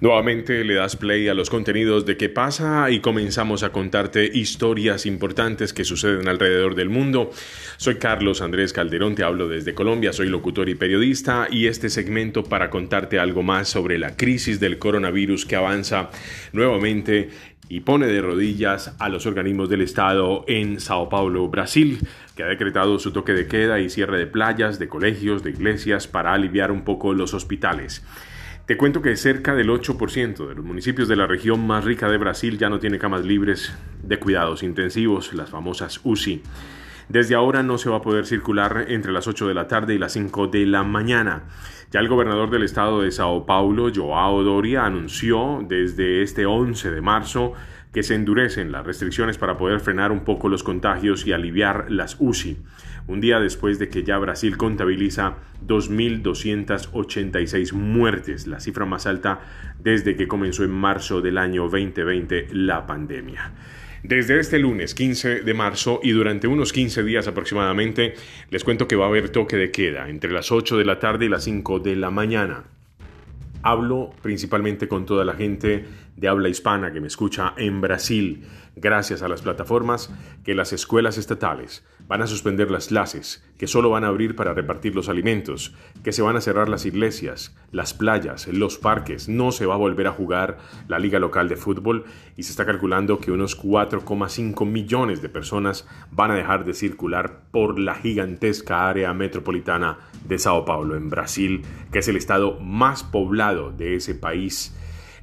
Nuevamente le das play a los contenidos de qué pasa y comenzamos a contarte historias importantes que suceden alrededor del mundo. Soy Carlos Andrés Calderón, te hablo desde Colombia, soy locutor y periodista y este segmento para contarte algo más sobre la crisis del coronavirus que avanza nuevamente y pone de rodillas a los organismos del Estado en Sao Paulo, Brasil, que ha decretado su toque de queda y cierre de playas, de colegios, de iglesias para aliviar un poco los hospitales. Te cuento que cerca del 8% de los municipios de la región más rica de Brasil ya no tiene camas libres de cuidados intensivos, las famosas UCI. Desde ahora no se va a poder circular entre las 8 de la tarde y las 5 de la mañana. Ya el gobernador del estado de Sao Paulo, Joao Doria, anunció desde este 11 de marzo que se endurecen las restricciones para poder frenar un poco los contagios y aliviar las UCI, un día después de que ya Brasil contabiliza 2.286 muertes, la cifra más alta desde que comenzó en marzo del año 2020 la pandemia. Desde este lunes 15 de marzo y durante unos 15 días aproximadamente, les cuento que va a haber toque de queda entre las 8 de la tarde y las 5 de la mañana. Hablo principalmente con toda la gente de habla hispana que me escucha en Brasil, gracias a las plataformas que las escuelas estatales van a suspender las clases, que solo van a abrir para repartir los alimentos, que se van a cerrar las iglesias, las playas, los parques, no se va a volver a jugar la liga local de fútbol y se está calculando que unos 4,5 millones de personas van a dejar de circular por la gigantesca área metropolitana de Sao Paulo en Brasil, que es el estado más poblado de ese país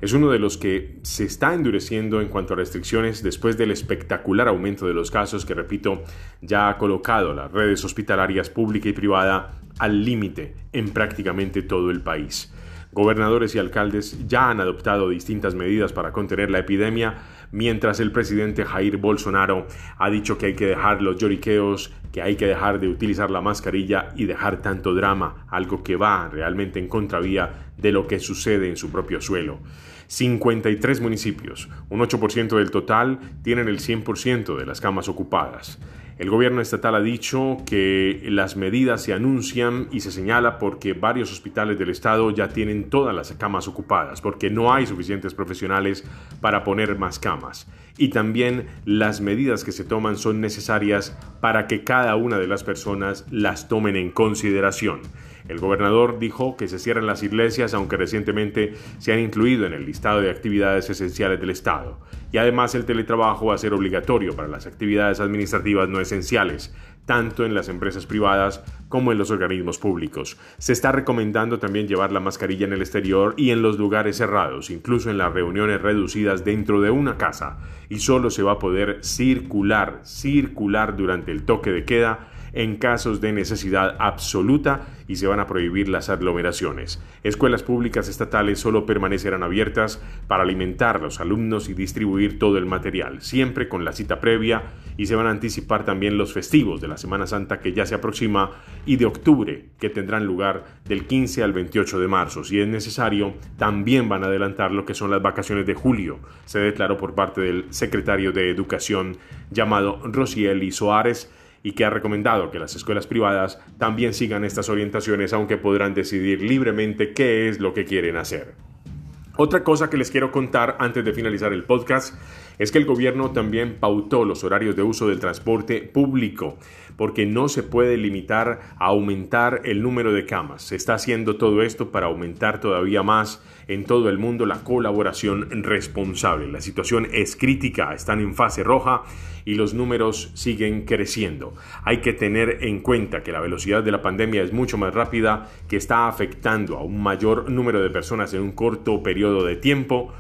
es uno de los que se está endureciendo en cuanto a restricciones después del espectacular aumento de los casos que, repito, ya ha colocado las redes hospitalarias pública y privada al límite en prácticamente todo el país. Gobernadores y alcaldes ya han adoptado distintas medidas para contener la epidemia, mientras el presidente Jair Bolsonaro ha dicho que hay que dejar los lloriqueos, que hay que dejar de utilizar la mascarilla y dejar tanto drama, algo que va realmente en contravía de lo que sucede en su propio suelo. 53 municipios, un 8% del total, tienen el 100% de las camas ocupadas. El gobierno estatal ha dicho que las medidas se anuncian y se señala porque varios hospitales del estado ya tienen todas las camas ocupadas, porque no hay suficientes profesionales para poner más camas. Y también las medidas que se toman son necesarias para que cada una de las personas las tomen en consideración. El gobernador dijo que se cierran las iglesias, aunque recientemente se han incluido en el listado de actividades esenciales del Estado. Y además el teletrabajo va a ser obligatorio para las actividades administrativas no esenciales, tanto en las empresas privadas como en los organismos públicos. Se está recomendando también llevar la mascarilla en el exterior y en los lugares cerrados, incluso en las reuniones reducidas dentro de una casa. Y solo se va a poder circular, circular durante el toque de queda en casos de necesidad absoluta y se van a prohibir las aglomeraciones. Escuelas públicas estatales solo permanecerán abiertas para alimentar a los alumnos y distribuir todo el material, siempre con la cita previa y se van a anticipar también los festivos de la Semana Santa que ya se aproxima y de octubre que tendrán lugar del 15 al 28 de marzo. Si es necesario, también van a adelantar lo que son las vacaciones de julio. Se declaró por parte del secretario de Educación llamado Rosieli Soares y que ha recomendado que las escuelas privadas también sigan estas orientaciones aunque podrán decidir libremente qué es lo que quieren hacer. Otra cosa que les quiero contar antes de finalizar el podcast es que el gobierno también pautó los horarios de uso del transporte público, porque no se puede limitar a aumentar el número de camas. Se está haciendo todo esto para aumentar todavía más en todo el mundo la colaboración responsable. La situación es crítica, están en fase roja y los números siguen creciendo. Hay que tener en cuenta que la velocidad de la pandemia es mucho más rápida, que está afectando a un mayor número de personas en un corto periodo de tiempo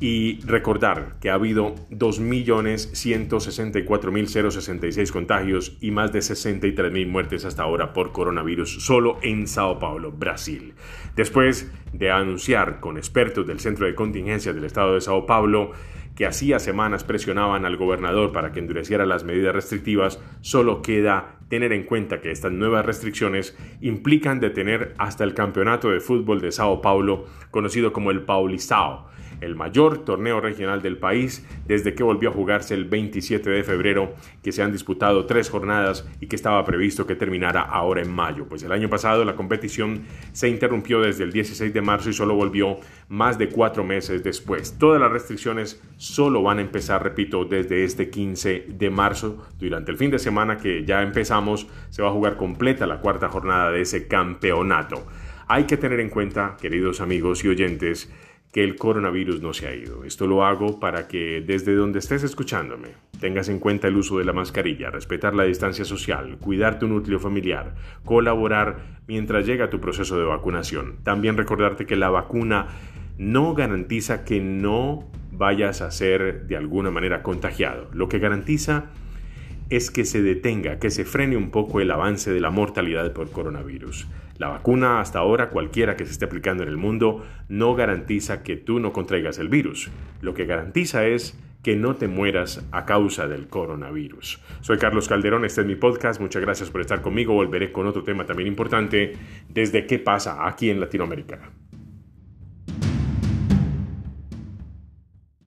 y recordar que ha habido 2.164.066 contagios y más de 63.000 muertes hasta ahora por coronavirus solo en Sao Paulo, Brasil. Después de anunciar con expertos del Centro de Contingencia del Estado de Sao Paulo que hacía semanas presionaban al gobernador para que endureciera las medidas restrictivas, solo queda tener en cuenta que estas nuevas restricciones implican detener hasta el campeonato de fútbol de Sao Paulo, conocido como el Paulistao, el mayor torneo regional del país desde que volvió a jugarse el 27 de febrero, que se han disputado tres jornadas y que estaba previsto que terminara ahora en mayo. Pues el año pasado la competición se interrumpió desde el 16 de marzo y solo volvió más de cuatro meses después. Todas las restricciones solo van a empezar, repito, desde este 15 de marzo. Durante el fin de semana que ya empezamos, se va a jugar completa la cuarta jornada de ese campeonato. Hay que tener en cuenta, queridos amigos y oyentes, que el coronavirus no se ha ido. Esto lo hago para que desde donde estés escuchándome tengas en cuenta el uso de la mascarilla, respetar la distancia social, cuidar tu núcleo familiar, colaborar mientras llega tu proceso de vacunación. También recordarte que la vacuna no garantiza que no vayas a ser de alguna manera contagiado. Lo que garantiza es que se detenga, que se frene un poco el avance de la mortalidad por coronavirus. La vacuna hasta ahora, cualquiera que se esté aplicando en el mundo, no garantiza que tú no contraigas el virus. Lo que garantiza es que no te mueras a causa del coronavirus. Soy Carlos Calderón, este es mi podcast, muchas gracias por estar conmigo, volveré con otro tema también importante desde qué pasa aquí en Latinoamérica.